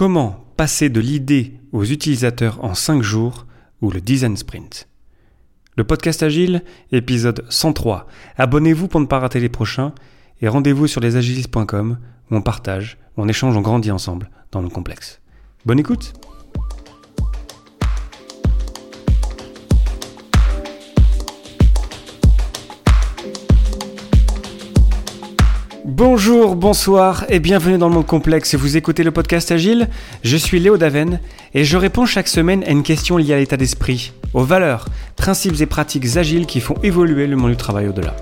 Comment passer de l'idée aux utilisateurs en 5 jours ou le design sprint Le podcast Agile, épisode 103. Abonnez-vous pour ne pas rater les prochains et rendez-vous sur lesagilistes.com où on partage, on échange, on grandit ensemble dans le complexe. Bonne écoute Bonjour, bonsoir et bienvenue dans le monde complexe. Vous écoutez le podcast Agile Je suis Léo Daven et je réponds chaque semaine à une question liée à l'état d'esprit, aux valeurs, principes et pratiques agiles qui font évoluer le monde du travail au-delà.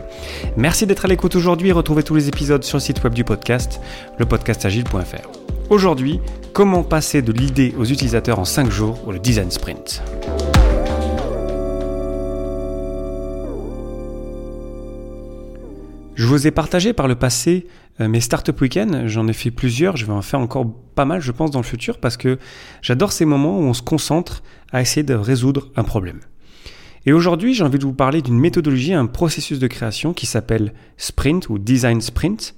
Merci d'être à l'écoute aujourd'hui et retrouvez tous les épisodes sur le site web du podcast, lepodcastagile.fr. Aujourd'hui, comment passer de l'idée aux utilisateurs en 5 jours ou le design sprint? Je vous ai partagé par le passé euh, mes Startup Weekends, j'en ai fait plusieurs, je vais en faire encore pas mal je pense dans le futur parce que j'adore ces moments où on se concentre à essayer de résoudre un problème. Et aujourd'hui j'ai envie de vous parler d'une méthodologie, un processus de création qui s'appelle Sprint ou Design Sprint,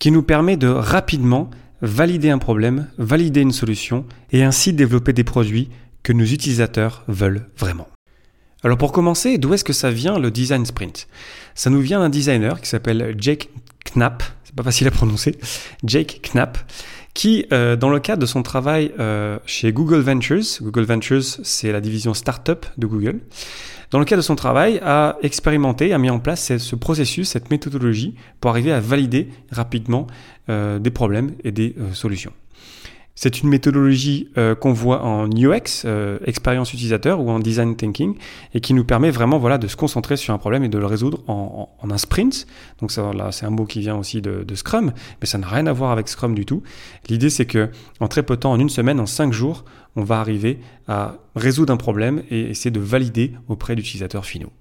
qui nous permet de rapidement valider un problème, valider une solution et ainsi développer des produits que nos utilisateurs veulent vraiment. Alors pour commencer, d'où est-ce que ça vient le design sprint? Ça nous vient d'un designer qui s'appelle Jake Knapp, c'est pas facile à prononcer, Jake Knapp, qui, euh, dans le cadre de son travail euh, chez Google Ventures, Google Ventures c'est la division startup de Google, dans le cadre de son travail, a expérimenté, a mis en place ce processus, cette méthodologie pour arriver à valider rapidement euh, des problèmes et des solutions. C'est une méthodologie euh, qu'on voit en UX, euh, expérience utilisateur, ou en design thinking, et qui nous permet vraiment voilà, de se concentrer sur un problème et de le résoudre en, un sprint. Donc ça, là, c'est un mot qui vient aussi de, Scrum, mais ça n'a rien à voir avec Scrum du tout. L'idée, c'est que en très peu de temps, en une semaine, en cinq jours, on va arriver à résoudre un problème et essayer de valider auprès d'utilisateurs finaux.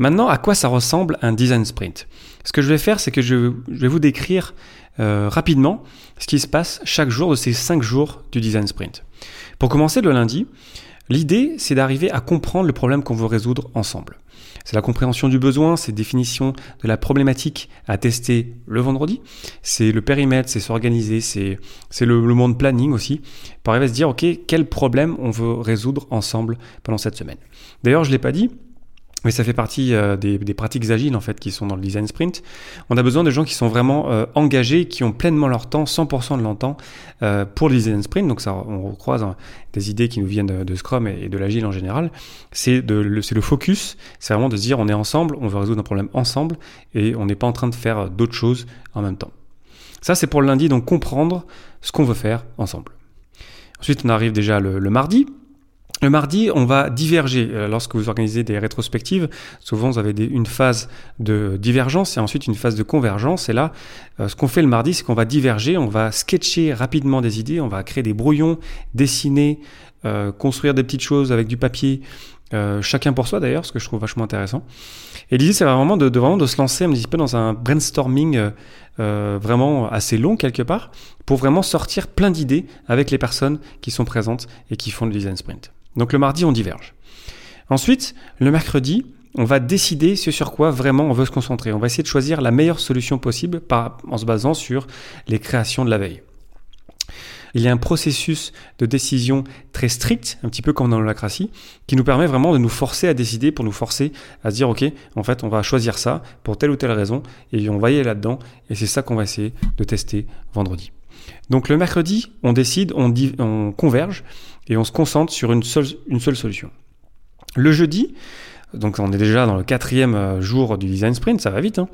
Maintenant, à quoi ça ressemble un design sprint? Ce que je vais faire, c'est que je, vais vous décrire euh, rapidement ce qui se passe chaque jour de ces 5 jours du design sprint. Pour commencer le lundi, l'idée c'est d'arriver à comprendre le problème qu'on veut résoudre ensemble. C'est la compréhension du besoin, c'est définition de la problématique à tester le vendredi, c'est le périmètre, c'est s'organiser, c'est le, le monde planning aussi, pour arriver à se dire, ok, quel problème on veut résoudre ensemble pendant cette semaine. D'ailleurs, je ne l'ai pas dit, mais ça fait partie euh, des, pratiques agiles en fait qui sont dans le design sprint. On a besoin de gens qui sont vraiment euh, engagés, qui ont pleinement leur temps, 100% de leur temps euh, pour le design sprint. Donc ça, on recroise hein, des idées qui nous viennent de, Scrum et, de l'agile en général. C'est le, le focus, c'est vraiment de se dire on est ensemble, on veut résoudre un problème ensemble et on n'est pas en train de faire d'autres choses en même temps. Ça c'est pour le lundi, donc comprendre ce qu'on veut faire ensemble. Ensuite on arrive déjà le mardi. Le mardi, on va diverger. Euh, lorsque vous organisez des rétrospectives, souvent vous avez une phase de divergence et ensuite une phase de convergence. Et là, euh, ce qu'on fait le mardi, c'est qu'on va diverger, on va sketcher rapidement des idées, on va créer des brouillons, dessiner, euh, construire des petites choses avec du papier, chacun pour soi d'ailleurs, ce que je trouve vachement intéressant. Et l'idée, c'est vraiment de, vraiment de se lancer un petit peu dans un brainstorming vraiment assez long quelque part, pour vraiment sortir plein d'idées avec les personnes qui sont présentes et qui font le design sprint. Donc le mardi, on diverge. Ensuite, le mercredi, on va décider ce sur quoi vraiment on veut se concentrer. On va essayer de choisir la meilleure solution possible en se basant sur les créations de la veille. Il y a un processus de décision très strict, un petit peu comme dans l'holacratie, qui nous permet vraiment de nous forcer à décider, pour nous forcer à se dire, OK, en fait, on va choisir ça pour telle ou telle raison, et on va y aller là-dedans, et c'est ça qu'on va essayer de tester vendredi. Donc le mercredi, on décide, on, on converge, et on se concentre sur une seule, une seule solution. Le jeudi, donc on est déjà dans le quatrième euh, jour du design sprint, ça va vite. Hein.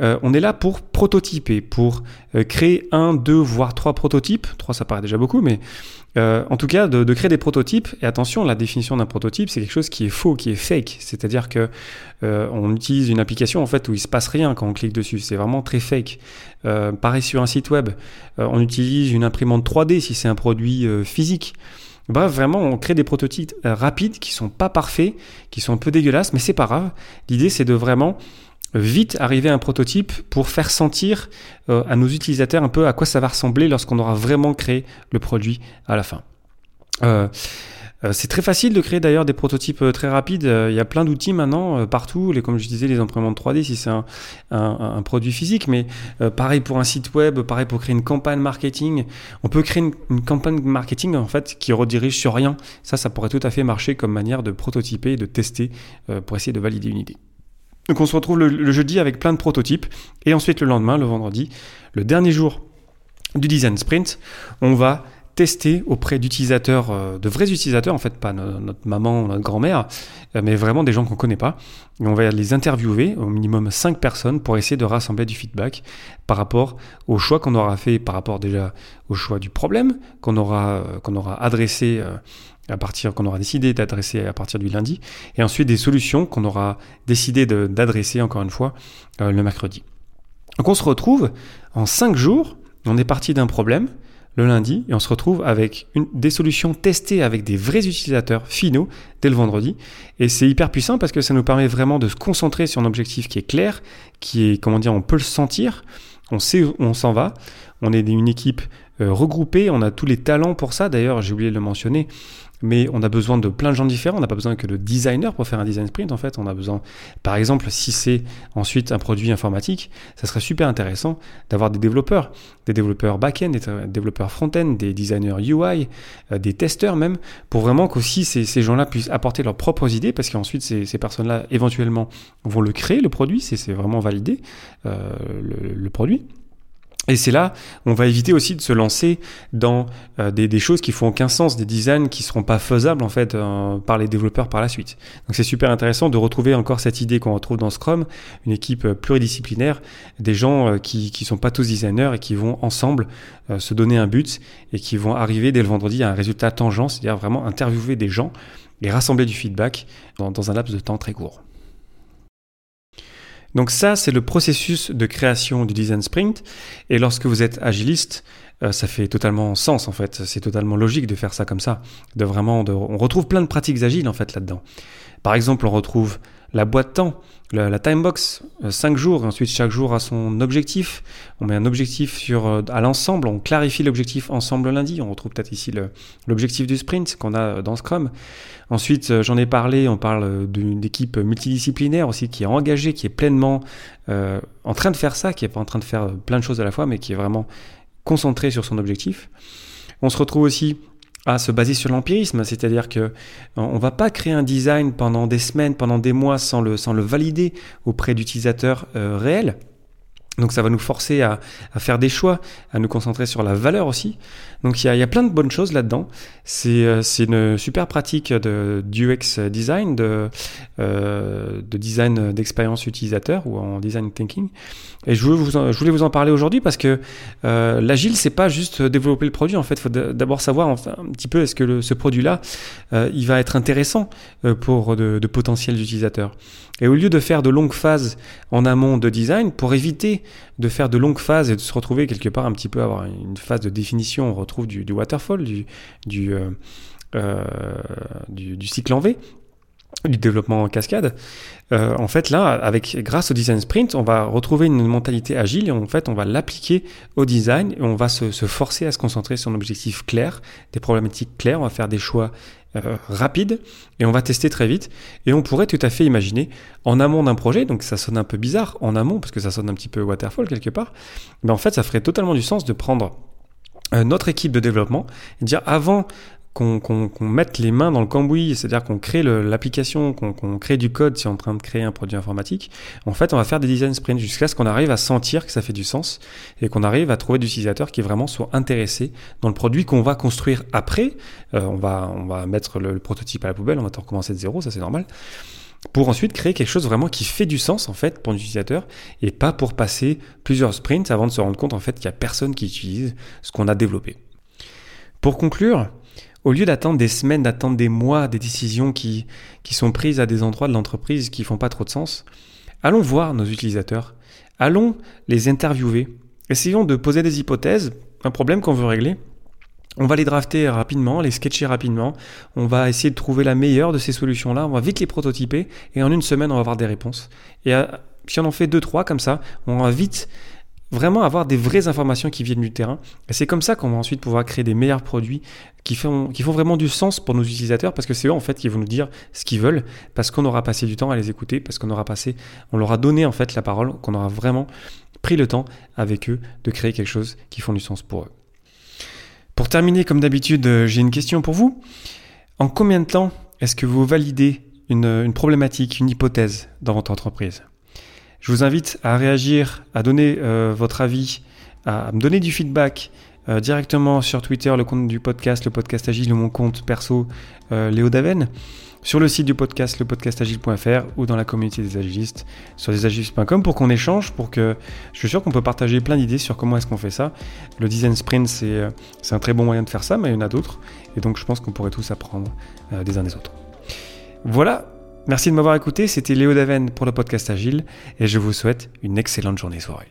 Euh, on est là pour prototyper, pour euh, créer un, deux, voire trois prototypes. Trois, ça paraît déjà beaucoup, mais en tout cas, de, créer des prototypes. Et attention, la définition d'un prototype, c'est quelque chose qui est faux, qui est fake. C'est-à-dire que on utilise une application en fait où il se passe rien quand on clique dessus. C'est vraiment très fake. pareil sur un site web, on utilise une imprimante 3D si c'est un produit physique. Bref, vraiment, on crée des prototypes euh, rapides qui sont pas parfaits, qui sont un peu dégueulasses, mais c'est pas grave. L'idée, c'est de vraiment vite arriver à un prototype pour faire sentir euh, à nos utilisateurs un peu à quoi ça va ressembler lorsqu'on aura vraiment créé le produit à la fin. Euh, Euh, c'est très facile de créer d'ailleurs des prototypes très rapides. Il y a plein d'outils maintenant partout, les, comme je disais, les imprimantes 3D si c'est un, produit physique, mais pareil pour un site web, pareil pour créer une campagne marketing. On peut créer une, une, campagne marketing en fait qui redirige sur rien. Ça, ça pourrait tout à fait marcher comme manière de prototyper et de tester pour essayer de valider une idée. Donc on se retrouve le, jeudi avec plein de prototypes et ensuite le lendemain, le vendredi, le dernier jour du design sprint, on va tester auprès d'utilisateurs, euh, de vrais utilisateurs, en fait, pas notre maman ou notre grand-mère, euh, mais vraiment des gens qu'on connaît pas. Et on va les interviewer, au minimum 5 personnes, pour essayer de rassembler du feedback par rapport au choix qu'on aura fait, par rapport déjà au choix du problème qu'on aura, euh, aura adressé à partir qu'on aura décidé d'adresser à partir du lundi, et ensuite des solutions qu'on aura décidé d'adresser encore une fois le mercredi. Donc on se retrouve en cinq jours, on est parti d'un problème le lundi et on se retrouve avec des solutions testées avec des vrais utilisateurs finaux dès le vendredi. Et c'est hyper puissant parce que ça nous permet vraiment de se concentrer sur un objectif qui est clair, qui est, comment dire, on peut le sentir, on sait où on s'en va, on est une équipe euh, regroupée, on a tous les talents pour ça. D'ailleurs, j'ai oublié de le mentionner, mais on a besoin de plein de gens différents. On n'a pas besoin que de designer pour faire un design sprint. En fait, on a besoin, par exemple, si c'est ensuite un produit informatique, ça serait super intéressant d'avoir des développeurs, des développeurs back-end, des développeurs front-end, des designers UI, euh, des testeurs même, pour vraiment qu'aussi ces, ces gens-là puissent apporter leurs propres idées, parce qu'ensuite ces, ces personnes-là éventuellement vont le créer, le produit, c'est vraiment validé, euh, le, le produit. Et c'est là, on va éviter aussi de se lancer dans euh, des, choses qui font aucun sens, des designs qui seront pas faisables en fait euh, par les développeurs par la suite. Donc c'est super intéressant de retrouver encore cette idée qu'on retrouve dans Scrum, une équipe euh, pluridisciplinaire, des gens qui qui sont pas tous designers et qui vont ensemble se donner un but et qui vont arriver dès le vendredi à un résultat tangent, c'est-à-dire vraiment interviewer des gens et rassembler du feedback dans un laps de temps très court. Donc ça, c'est le processus de création du design sprint. Et lorsque vous êtes agiliste, euh, ça fait totalement sens en fait. C'est totalement logique de faire ça comme ça. De vraiment, on retrouve plein de pratiques agiles en fait là-dedans. Par exemple, on retrouve la boîte temps, la, la timebox, 5 euh, jours, ensuite chaque jour a son objectif. On met un objectif sur, euh, à l'ensemble, on clarifie l'objectif ensemble lundi. On retrouve peut-être ici l'objectif du sprint qu'on a dans Scrum. Ensuite, euh, j'en ai parlé, on parle d'une équipe multidisciplinaire aussi qui est engagée, qui est pleinement en train de faire ça, qui est pas en train de faire plein de choses à la fois, mais qui est vraiment concentrée sur son objectif. On se retrouve aussi à se baser sur l'empirisme, c'est-à-dire que on va pas créer un design pendant des semaines, pendant des mois sans le, sans le valider auprès d'utilisateurs euh, réels. Donc ça va nous forcer à, à, faire des choix, à nous concentrer sur la valeur aussi. Donc il y a, y a, plein de bonnes choses là-dedans. C'est euh, une super pratique de UX design, de, euh, de design d'expérience utilisateur ou en design thinking. Et je voulais vous en, je voulais vous en parler aujourd'hui parce que euh, l'agile, c'est pas juste développer le produit. En fait, il faut d'abord savoir un petit peu est-ce que le, ce produit-là, euh, il va être intéressant euh, pour de, de, potentiels utilisateurs. Et au lieu de faire de longues phases en amont de design, pour éviter de faire de longues phases et de se retrouver quelque part un petit peu avoir une phase de définition, on retrouve du, waterfall, euh, euh du, du cycle en V, du développement en cascade. Euh, en fait, là, avec grâce au design sprint, on va retrouver une mentalité agile et en fait, on va l'appliquer au design et on va se, forcer à se concentrer sur un objectif clair, des problématiques claires. On va faire des choix euh, rapides et on va tester très vite. Et on pourrait tout à fait imaginer en amont d'un projet, donc ça sonne un peu bizarre en amont parce que ça sonne un petit peu waterfall quelque part, mais en fait, ça ferait totalement du sens de prendre euh, notre équipe de développement et dire avant qu'on mette les mains dans le cambouis, c'est-à-dire qu'on crée l'application, qu'on crée du code si on est en train de créer un produit informatique, en fait, on va faire des design sprints jusqu'à ce qu'on arrive à sentir que ça fait du sens et qu'on arrive à trouver des utilisateurs qui vraiment soient intéressés dans le produit qu'on va construire après. Euh, on, va, on va mettre le, prototype à la poubelle, on va recommencer de zéro, ça c'est normal pour ensuite créer quelque chose vraiment qui fait du sens en fait pour l'utilisateur et pas pour passer plusieurs sprints avant de se rendre compte en fait qu'il n'y a personne qui utilise ce qu'on a développé. Pour conclure, au lieu d'attendre des semaines, d'attendre des mois, des décisions qui, qui sont prises à des endroits de l'entreprise qui font pas trop de sens, allons voir nos utilisateurs, allons les interviewer, essayons de poser des hypothèses, un problème qu'on veut régler. On va les drafter rapidement, les sketcher rapidement, on va essayer de trouver la meilleure de ces solutions-là, on va vite les prototyper et en une semaine on va avoir des réponses. Et euh, si on en fait deux, trois comme ça, on va vite vraiment avoir des vraies informations qui viennent du terrain. Et c'est comme ça qu'on va ensuite pouvoir créer des meilleurs produits, qui font, qui font vraiment du sens pour nos utilisateurs parce que c'est eux en fait qui vont nous dire ce qu'ils veulent parce qu'on aura passé du temps à les écouter, parce qu'on aura passé, on leur a donné en fait la parole, qu'on aura vraiment pris le temps avec eux de créer quelque chose qui font du sens pour eux. Pour terminer, comme d'habitude, euh, j'ai une question pour vous. En combien de temps est-ce que vous validez une, problématique, une hypothèse dans votre entreprise? Je vous invite à réagir, à donner euh, votre avis, à me donner du feedback euh, directement sur Twitter, le compte du podcast, le podcast agile ou mon compte perso, Léo Daven sur le site du podcast, lepodcastagile.fr ou dans la communauté des agilistes sur desagilistes.com pour qu'on échange, pour que je suis sûr qu'on peut partager plein d'idées sur comment est-ce qu'on fait ça. Le design sprint, c'est, euh, un très bon moyen de faire ça, mais il y en a d'autres. Et donc je pense qu'on pourrait tous apprendre euh, des uns des autres. Voilà, merci de m'avoir écouté. C'était Léo Daven pour le podcast Agile et je vous souhaite une excellente journée soirée.